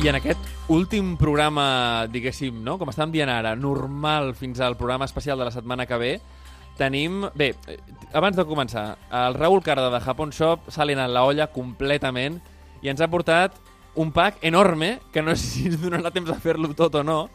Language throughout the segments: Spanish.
I en aquest últim programa, diguéssim, no? com estàvem dient ara, normal fins al programa especial de la setmana que ve, tenim... Bé, eh, abans de començar, el Raúl Carda de Japón Shop s'ha alienat la olla completament i ens ha portat un pack enorme, que no sé si donarà temps a fer-lo tot o no,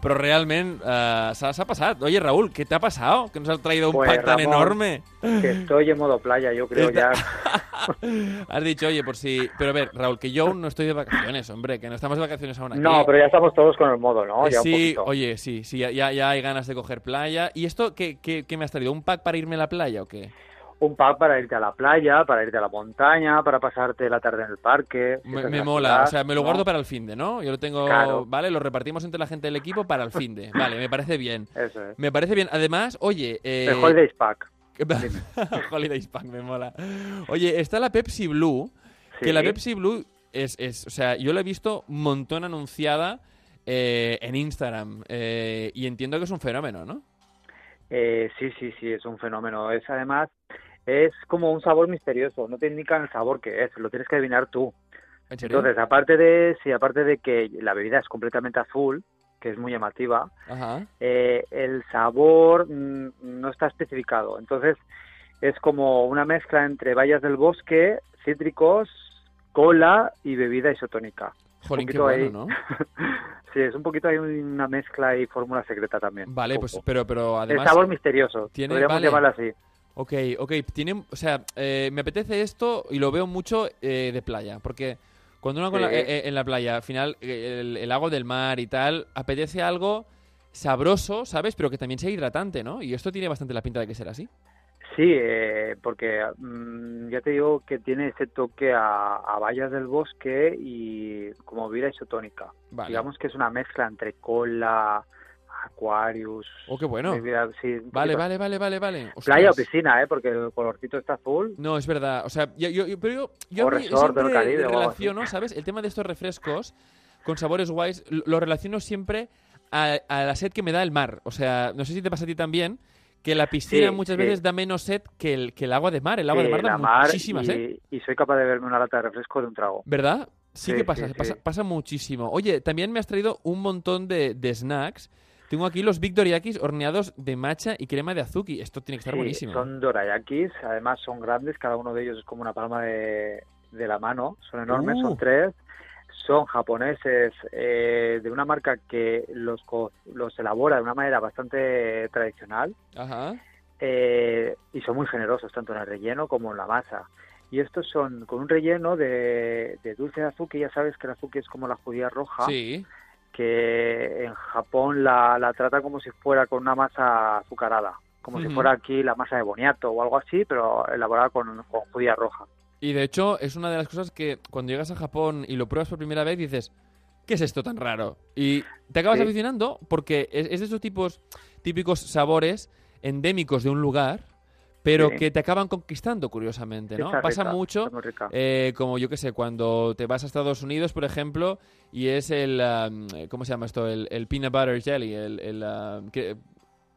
però realment eh, s'ha passat. Oye, Raúl, ¿qué te ha pasado? Que nos has traído un Pues, pack tan Ramón, enorme. Que estoy en modo playa, yo creo Está- ya. Has dicho, oye, por si... Pero a ver, Raúl, que yo aún no estoy de vacaciones, hombre, que no estamos de vacaciones aún aquí. No, pero ya estamos todos con el modo, ¿no? Ya sí, oye, sí, sí, ya, ya, ya hay ganas de coger playa. ¿Y esto qué, qué, qué me has traído? ¿Un pack para irme a la playa o qué? Un pack para irte a la playa, para irte a la montaña, para pasarte la tarde en el parque. Me, mola, ciudad, o sea, me lo ¿no? guardo para el fin de, ¿no? Yo lo tengo, Claro. ¿vale? Lo repartimos entre la gente del equipo para el fin de. Vale, me parece bien. Eso es. Me parece bien. Además, oye... Eh... El Holidays Pack. Holidays Pack, me mola. Oye, está la Pepsi Blue, que Sí. la Pepsi Blue es, es, o sea, yo la he visto un montón anunciada eh, en Instagram eh, y entiendo que es un fenómeno, ¿no? Eh, sí, sí, sí, es un fenómeno. Es además, es como un sabor misterioso. No te indican el sabor que es, lo tienes que adivinar tú. ¿En serio? Entonces, aparte de, sí, aparte de que la bebida es completamente azul, que es muy llamativa, Ajá. eh, el sabor mm, no está especificado. Entonces, es como una mezcla entre bayas del bosque, cítricos, cola y bebida isotónica. Jolín, qué bueno, ahí. ¿no? Sí, es un poquito hay una mezcla y fórmula secreta también. Vale, pues, pero, pero además... el sabor misterioso, tiene- podríamos vale. llamarlo así. Ok, ok, tiene, o sea, eh, me apetece esto y lo veo mucho eh, de playa, porque cuando uno con la- Sí. eh, eh, en la playa, al final, eh, el, el agua del mar y tal, apetece algo sabroso, ¿sabes? Pero que también sea hidratante, ¿no? Y esto tiene bastante la pinta de que será así. Sí, eh, porque mm, ya te digo que tiene ese toque a, a bayas del bosque y como bebida isotónica. Vale. Digamos que es una mezcla entre cola, Aquarius. Oh, qué bueno. sí, Vale, vale, vale, vale, vale. Playa o piscina, ¿eh? Porque el colorcito está azul. No, es verdad. O sea, yo, yo- yo- pero yo, O resort siempre Caribe relaciono, ¿sabes? El tema de estos refrescos con sabores guays lo relaciono siempre a, a la sed que me da el mar. O sea, no sé si te pasa a ti también, que la piscina Sí, muchas sí. veces da menos sed que el, que el agua de mar. El agua de mar da mar muchísima sed. y, soy capaz de verme una lata de refresco de un trago. ¿Verdad? Sí, Sí, que pasa, sí, pasa, muchísimo. Oye, también me has traído un montón de, de snacks. Tengo aquí los Victoriakis horneados de matcha y crema de azuki. Esto tiene que estar Sí, buenísimo. son dorayakis, además son grandes, cada uno de ellos es como una palma de, de la mano, son enormes, Uh. son tres, son japoneses eh, de una marca que los, los elabora de una manera bastante tradicional Ajá. eh, y son muy generosos tanto en el relleno como en la masa. Y estos son con un relleno de, de dulce de azúcar, ya sabes que el azúcar es como la judía roja, Sí. Que en Japón la, la trata como si fuera con una masa azucarada, como si fuera aquí la masa de boniato o algo así, pero elaborada con, con judía roja. Y de hecho, es una de las cosas que cuando llegas a Japón y lo pruebas por primera vez dices, ¿qué es esto tan raro? Y te acabas Sí. aficionando porque es, es de esos tipos, típicos sabores endémicos de un lugar, pero Sí. que te acaban conquistando, curiosamente, ¿no? Pasa mucho, eh, como yo que sé, cuando te vas a Estados Unidos, por ejemplo, y es el, um, ¿cómo se llama esto? El, el peanut butter jelly, el... el que-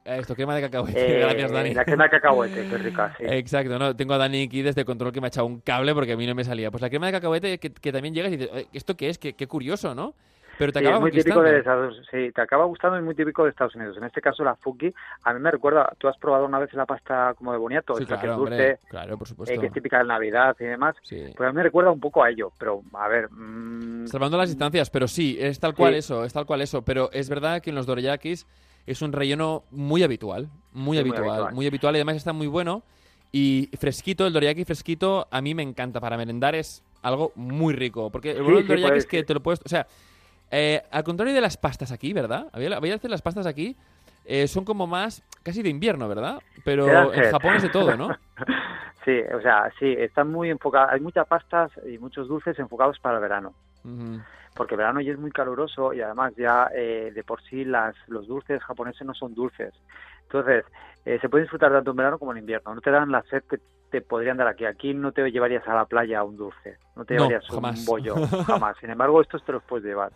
eh, esto, crema de cacahuete. Eh, Gracias, Dani. La crema de cacahuete, que rica, sí. Exacto, no, tengo a Dani aquí desde control que me ha echado un cable porque a mí no me salía. Pues la crema de cacahuete que, que también llegas y dices, "Eh, ¿esto qué es? Qué, qué curioso, ¿no? Pero te Sí, acaba es muy típico de Estados Sí, te acaba gustando y muy típico de Estados Unidos. En este caso, la fuki, a mí me recuerda, tú has probado una vez la pasta como de boniato, Sí, esa que claro, es dulce, hombre, claro, por supuesto. eh, que es típica de Navidad y demás. Sí. Pues a mí me recuerda un poco a ello, pero a ver. mm, Salvando las distancias, pero sí, es tal cual eso, es tal cual eso. Pero es verdad que en los dorayakis es un relleno muy habitual, muy Sí, muy habitual, habitual. muy habitual y además está muy bueno. Y fresquito, el dorayaki fresquito, a mí me encanta. Para merendar es algo muy rico. Porque el Sí, del dorayaki es que te lo puedes... O sea, eh, al contrario de las pastas aquí, ¿verdad? Había, había veces las pastas aquí eh, son como más casi de invierno, ¿verdad? Pero en. Japón es de todo, ¿no? Sí, o sea, sí, están muy enfocadas. Hay muchas pastas y muchos dulces enfocados para el verano. Porque el verano ya es muy caluroso y además ya eh, de por sí las, los dulces japoneses no son dulces. Entonces, eh, se puede disfrutar tanto en verano como en invierno. No te dan la sed que te podrían dar aquí. Aquí no te llevarías a la playa un dulce. No te No, llevarías jamás. un bollo, jamás. Sin embargo, estos te los puedes llevar.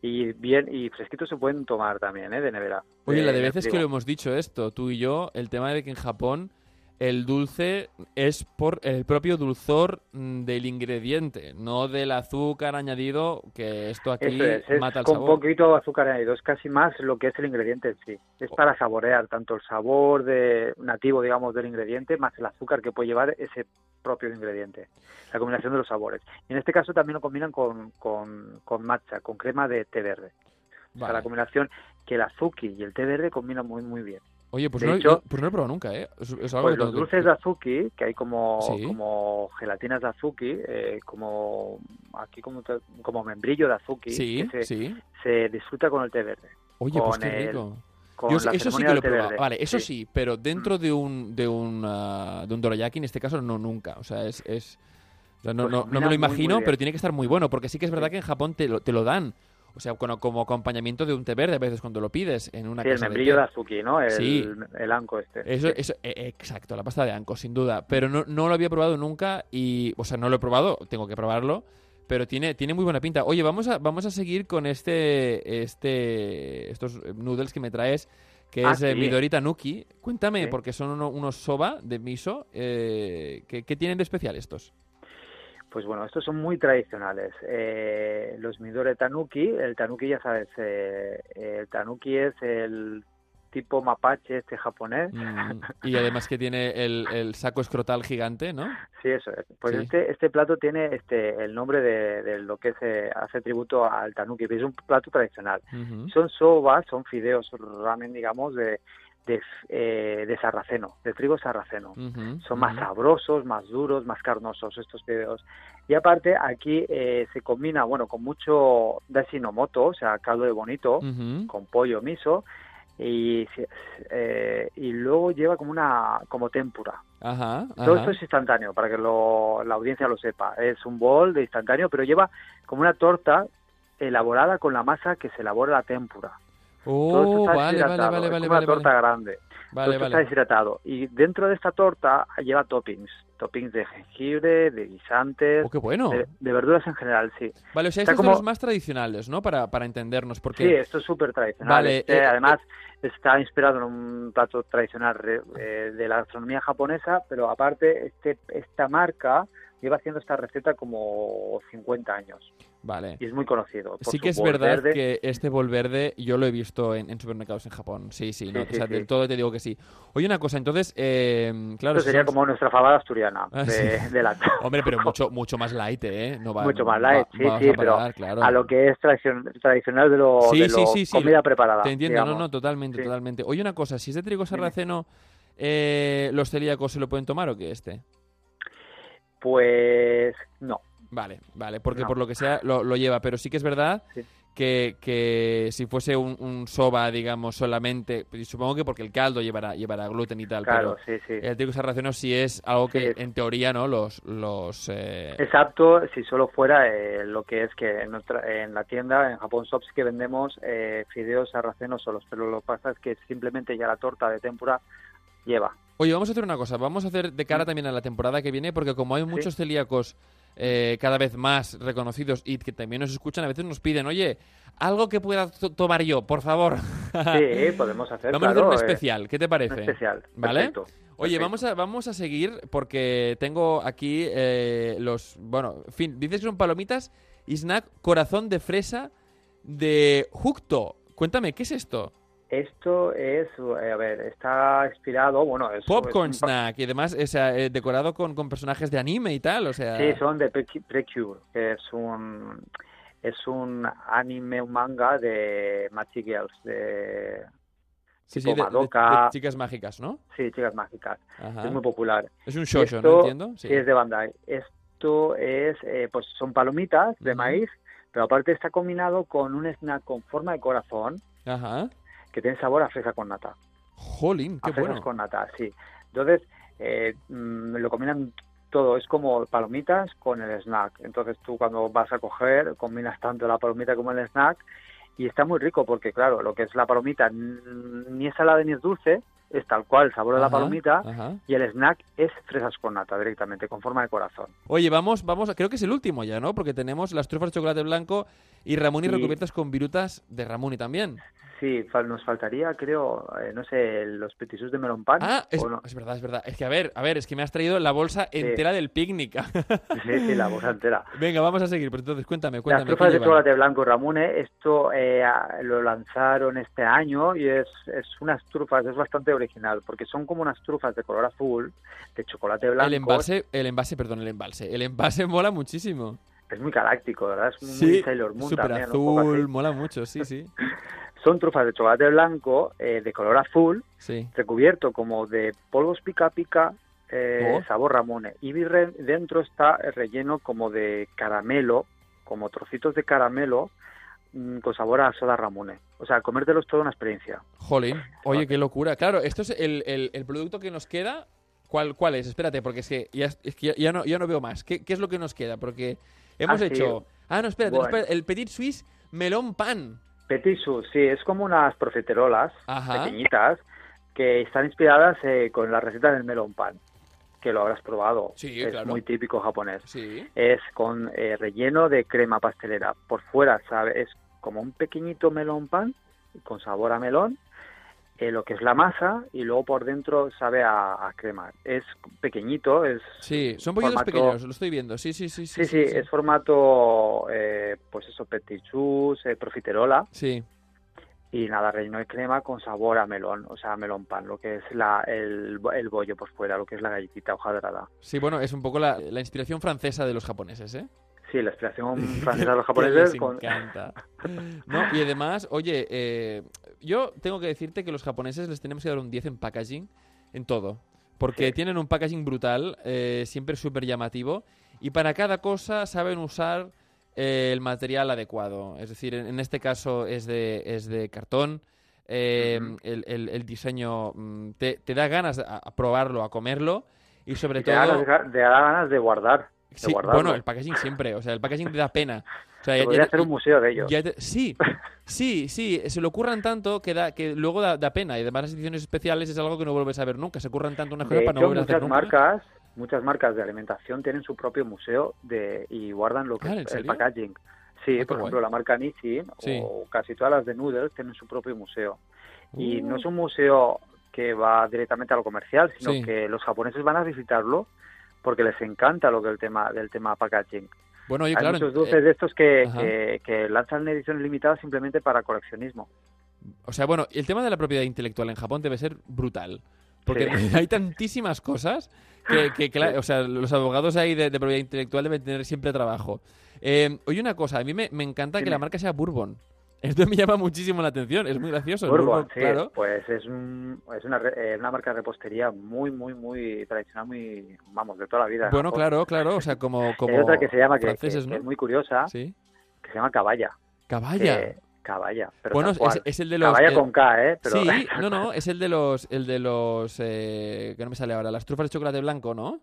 Y bien, y fresquitos se pueden tomar también, ¿eh? De nevera. Oye, la de de veces que lo hemos dicho esto, tú y yo, el tema de que en Japón el dulce es por el propio dulzor mm, del ingrediente, no del azúcar añadido, que esto aquí Eso es, es mata el con sabor. poquito azúcar añadido, es casi más lo que es el ingrediente en sí. Es para saborear tanto el sabor de nativo, digamos, del ingrediente, más el azúcar que puede llevar ese propio ingrediente, la combinación de los sabores. Y en este caso también lo combinan con, con, con matcha, con crema de té verde. O sea, Vale. la combinación que el azuki y el té verde combinan muy, muy bien. Oye, pues de no, hecho- no- pues no lo he probado nunca, ¿eh? Es, es algo Pues que los tengo dulces de azuki, que hay como, Sí. como gelatinas de azuki, eh, como aquí como, como membrillo de azuki, Sí, que se, sí. se disfruta con el té verde. Oye, pues qué el- rico. Con Yo la eso sí que lo he probado. verde. Vale, eso sí. Mm. pero dentro de un de un ah, de un dorayaki en este caso no nunca, o sea, es, es o sea, no, Pues no, no me lo imagino, muy pero tiene que estar muy bueno, porque sí que es verdad que en Japón te lo, te lo dan. O sea, como, como acompañamiento de un té verde a veces cuando lo pides en una Sí, el casa membrillo té. de azuki, ¿no? El, Sí. el anco este. Eso, Sí. eso, eh, exacto, la pasta de anco, sin duda. Pero no, no lo había probado nunca y, o sea, no lo he probado, tengo que probarlo, pero tiene, tiene muy buena pinta. Oye, vamos a, vamos a seguir con este, este, estos noodles que me traes, que Ah, es eh, sí. Midori Tanuki. Cuéntame, Sí. porque son uno- unos soba de miso, eh, ¿qué, qué tienen de especial estos? Pues bueno, estos son muy tradicionales. Eh, los Midore Tanuki, el Tanuki ya sabes, eh, el Tanuki es el tipo mapache este japonés. Mm, y además que tiene el, el saco escrotal gigante, ¿no? Sí, eso es. Pues Sí. este, este plato tiene este el nombre de, de lo que se hace tributo al Tanuki, es un plato tradicional. Ujú. Son sobas, son fideos ramen, digamos, de, de, eh, de sarraceno, de trigo sarraceno. Son más sabrosos, más duros, más carnosos estos fideos. Y aparte aquí eh, se combina, bueno, con mucho dasinomoto, o sea, caldo de bonito, con pollo miso, y, eh, y luego lleva como una como tempura. Ajá, Todo ajá. esto es instantáneo, para que lo- la audiencia lo sepa. Es un bol de instantáneo, pero lleva como una torta elaborada con la masa que se elabora la tempura. Oh, está vale, vale, deshidratado, vale, es vale, una torta vale. grande. Todo Vale, está deshidratado. Y dentro de esta torta lleva toppings. Toppings de jengibre, de guisantes, Oh, qué bueno. de, de verduras en general, sí. Vale, o sea, estos son como- los más tradicionales, ¿no? Para, para entendernos, porque... Sí, esto es súper tradicional. Vale, Este, eh, además, está inspirado en un plato tradicional eh, de la gastronomía japonesa, pero aparte, este, esta marca lleva haciendo esta receta como 50 años Vale. y es muy conocido. por Sí que es verdad verde. que este bol verde yo lo he visto en, en supermercados en Japón. Sí, sí, no, Sí, o sea, sí, del sí. todo te digo que sí. Oye, una cosa, entonces, eh, claro... Esto sería como nuestra fabada asturiana Ah, de, de la Hombre, pero mucho, mucho más light, ¿eh? No va, Mucho más va- light, sí, sí, a pero claro. a lo que es tradicion- tradicional de lo, de sí, lo sí, sí, comida preparada. Te entiendo, no, digamos. no, totalmente, totalmente. Oye, una cosa, si es de trigo sarraceno, eh, ¿los celíacos se lo pueden tomar o qué este? Pues no. Vale, vale, porque No. por lo que sea lo, lo lleva, pero sí que es verdad Sí. que, que si fuese un, un soba, digamos, solamente, supongo que porque el caldo llevará, llevará gluten y tal, Claro, pero sí, sí. el trigo sarraceno sí es algo que en teoría, ¿no? Los, los eh, Es apto si solo fuera eh, lo que es que en, nuestra- en la tienda, en Japón Shops, que vendemos eh, fideos sarracenos solos, pero lo que pasa es que simplemente ya la torta de tempura lleva. Oye, vamos a hacer una cosa, vamos a hacer de cara también a la temporada que viene, porque como hay muchos celíacos eh, cada vez más reconocidos y que también nos escuchan, a veces nos piden, oye, algo que pueda to- tomar yo, por favor. Sí, podemos hacer, Vamos a hacer claro, un eh, especial, ¿qué te parece? un especial. ¿Vale? perfecto, Oye, perfecto. vamos a, vamos a seguir porque tengo aquí eh, los... Bueno, en fin, dices que son palomitas y snack corazón de fresa de Jucto. Cuéntame, ¿qué es esto? Esto es, eh, a ver, está inspirado, bueno, es... Popcorn es un snack y además es eh, decorado con, con personajes de anime y tal, o sea... Sí, son de Pre- Precure, que es un es un anime, un manga de Machi Girls, de sí, tipo sí, de- Madoka. de chicas mágicas, ¿no? sí, chicas mágicas. Ajá. Es muy popular. Es un shoujo, Esto ¿no? Entiendo. Sí, es de Bandai. Esto es, eh, pues son palomitas de maíz, pero aparte está combinado con un snack con forma de corazón Ajá. Que tiene sabor a fresa con nata. Jolín, qué a fresas bueno. con nata, sí. Entonces, eh, mm, lo combinan todo, es como palomitas con el snack. Entonces tú cuando vas a coger, combinas tanto la palomita como el snack y está muy rico porque, claro, lo que es la palomita ni es salada ni es dulce, es tal cual el sabor de la palomita ajá. y el snack es fresas con nata directamente, con forma de corazón. Oye, vamos, vamos, creo que es el último ya, ¿no? Porque tenemos las trufas de chocolate blanco y Ramuni Sí. recubiertas con virutas de Ramuni también. Sí, fal- nos faltaría, creo, eh, no sé, los petisús de melón pan. Ah, es, ¿o no? es verdad, es verdad. Es que, a ver, a ver, es que me has traído la bolsa entera del picnic. Sí, sí, la bolsa entera. Venga, vamos a seguir. Pues entonces, cuéntame, Las cuéntame. ¿qué trufas de chocolate blanco Ramune, esto eh, lo lanzaron este año y es, es unas trufas, es bastante original, porque son como unas trufas de color azul, de chocolate blanco. El envase, el envase, perdón, el embalse. El envase mola muchísimo. Es muy galáctico, ¿verdad? Es muy Sí, Sailor Moon también. azul, mola mucho, sí, sí. Son trufas de chocolate blanco eh, de color azul, Sí. recubierto como de polvos pica pica, eh, Oh. sabor Ramone. Y dentro está relleno como de caramelo, como trocitos de caramelo mm, con sabor a soda Ramone. O sea, comértelo es toda una experiencia. Jolín, oye, qué locura. Claro, esto es el, el- el producto que nos queda. ¿Cuál, ¿Cuál es? Espérate, porque es que ya, es que ya, ya no, ya no veo más. ¿Qué, qué es lo que nos queda? Porque hemos Ah, sí. hecho... Ah, no, espérate, no, Bueno. espérate, el Petit Suisse melón pan. Petit Sous, sí, es como unas profiterolas Ajá. pequeñitas que están inspiradas eh, con la receta del melón pan, que lo habrás probado. Sí, es claro. muy típico japonés. Sí. Es con eh, relleno de crema pastelera. Por fuera, ¿sabe? Es como un pequeñito melón pan con sabor a melón, eh, lo que es la masa, y luego por dentro sabe a, a crema. Es pequeñito, es... Sí, son pollitos formato- pequeños, lo estoy viendo. Sí, sí, sí. Sí, sí, es formato, eh, pues eso, petit choux, eh, profiterola, Sí. y nada, relleno de crema con sabor a melón, o sea, a melón pan, lo que es la, el, el bollo por fuera, lo que es la galletita hojadrada. Sí, bueno, es un poco la, la inspiración francesa de los japoneses, ¿eh? Sí, la inspiración francesa de los japoneses les con... encanta. No, y además, oye, eh, yo tengo que decirte que los japoneses les tenemos que dar un 10 en packaging, en todo. Porque Sí. tienen un packaging brutal, eh, siempre súper llamativo, y para cada cosa saben usar eh, el material adecuado. Es decir, en, en este caso es de, es de cartón. Ujú. el, el- el diseño mm, te, te da ganas a, a probarlo, a comerlo, y sobre te todo... da, te da ganas de guardar. Sí, bueno, el packaging siempre, o sea, el packaging te da pena. O sea, podría hacer un museo de ellos. te- sí, sí, sí, se lo curran tanto que, da, que luego da, da pena. Y además las ediciones especiales es algo que no vuelves a ver nunca. Se curran tanto unas De cosas para no volver a hacer muchas nunca. marcas, muchas marcas de alimentación tienen su propio museo de y guardan lo que Ah, ¿en es el packaging. Sí, Ah, por guay. ejemplo, la marca Nissin Sí. o casi todas las de Noodles tienen su propio museo. Y no es un museo que va directamente a lo comercial, sino Sí. que los japoneses van a visitarlo porque les encanta lo que el tema del tema packaging. Bueno, oye, Hay claro. muchos eh, dulces de estos que, que, que lanzan ediciones limitadas simplemente para coleccionismo. o sea, bueno, el tema de la propiedad intelectual en Japón debe ser brutal. Porque Sí. hay tantísimas cosas que, que, que la- o sea, los abogados ahí de, de propiedad intelectual deben tener siempre trabajo. Eh, oye, una cosa, a mí me, me encanta que la marca sea Bourbon. Esto me llama muchísimo la atención, es muy gracioso. sí, claro. pues es, un, es una, eh, una marca de repostería muy, muy, muy tradicional, muy, vamos, de toda la vida. en Bueno, claro, claro, o sea, como, como Hay otra que se llama, que, franceses, que- ¿no? que es muy curiosa, Sí. que se llama Caballa. Caballa. que- Caballa, pero bueno, es, el de los... Caballa con K, ¿eh? Pero, Sí, no, no, es el de los... El de los... eh, que no me sale ahora, las trufas de chocolate blanco, ¿no?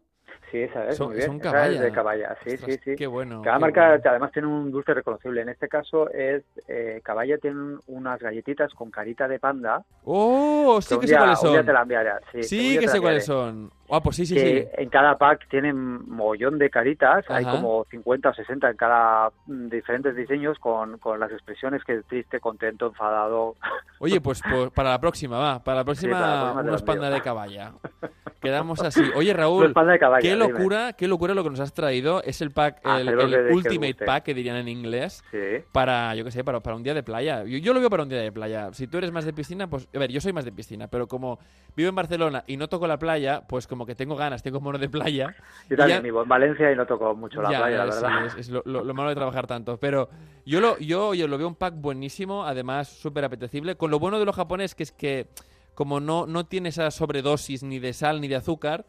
Sí, esa es, Son- muy bien. son Caballa. es de Caballa, sí, Ostras, sí, sí. Qué bueno. Cada qué marca bueno. además tiene un dulce reconocible. En este caso es eh, Caballa tiene unas galletitas con carita de panda. ¡Oh! Sí que sé cuáles un día son. te la enviaré. Sí, que sé cuáles son. Ah, pues sí, sí, que sí. en cada pack tienen mogollón de caritas, hay como 50 o 60 en cada mm, diferentes diseños con, con las expresiones que triste, contento, enfadado. Oye, pues, pues para la próxima, va. Para la próxima, para la próxima te unos panda de caballa. Quedamos así. Oye, Raúl, qué dime. locura, qué locura lo que nos has traído. Es el pack, Ah, el, que Ultimate. Pack, que dirían en inglés. Sí, para, yo qué sé, para, para un día de playa. Yo, yo lo veo para un día de playa. Si tú eres más de piscina, pues, a ver, yo soy más de piscina, pero como vivo en Barcelona y no toco la playa, pues como que tengo ganas, tengo mono de playa. yo también ya- vivo en Valencia y no toco mucho la Ya, playa, la sí, verdad. es, es lo, lo- lo malo de trabajar tanto. Pero yo lo, yo, yo lo veo un pack buenísimo, además súper apetecible. Con lo bueno de lo japonés, que es que como no, no tiene esa sobredosis ni de sal ni de azúcar,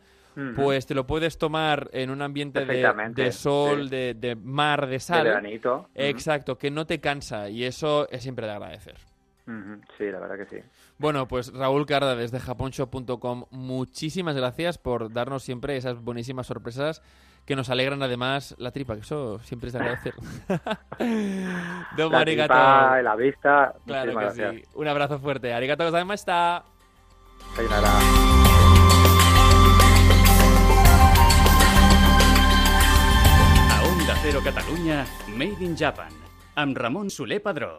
pues te lo puedes tomar en un ambiente de, de sol, sí. de, de mar, de de sal. veranito. Ujú. Exacto, que no te cansa y eso es siempre de agradecer. Sí, la verdad que sí. Bueno, pues Raúl Carda desde japonshop.com, muchísimas gracias por darnos siempre esas buenísimas sorpresas que nos alegran además la tripa, que eso siempre es de agradecer. Domo La arigato. tripa, la vista, Claro que gracias. sí. Un abrazo fuerte. Arigato gozaimashita. Sayonara. A Onda Cero Catalunya, Made in Japan, amb Ramon Soler Padró.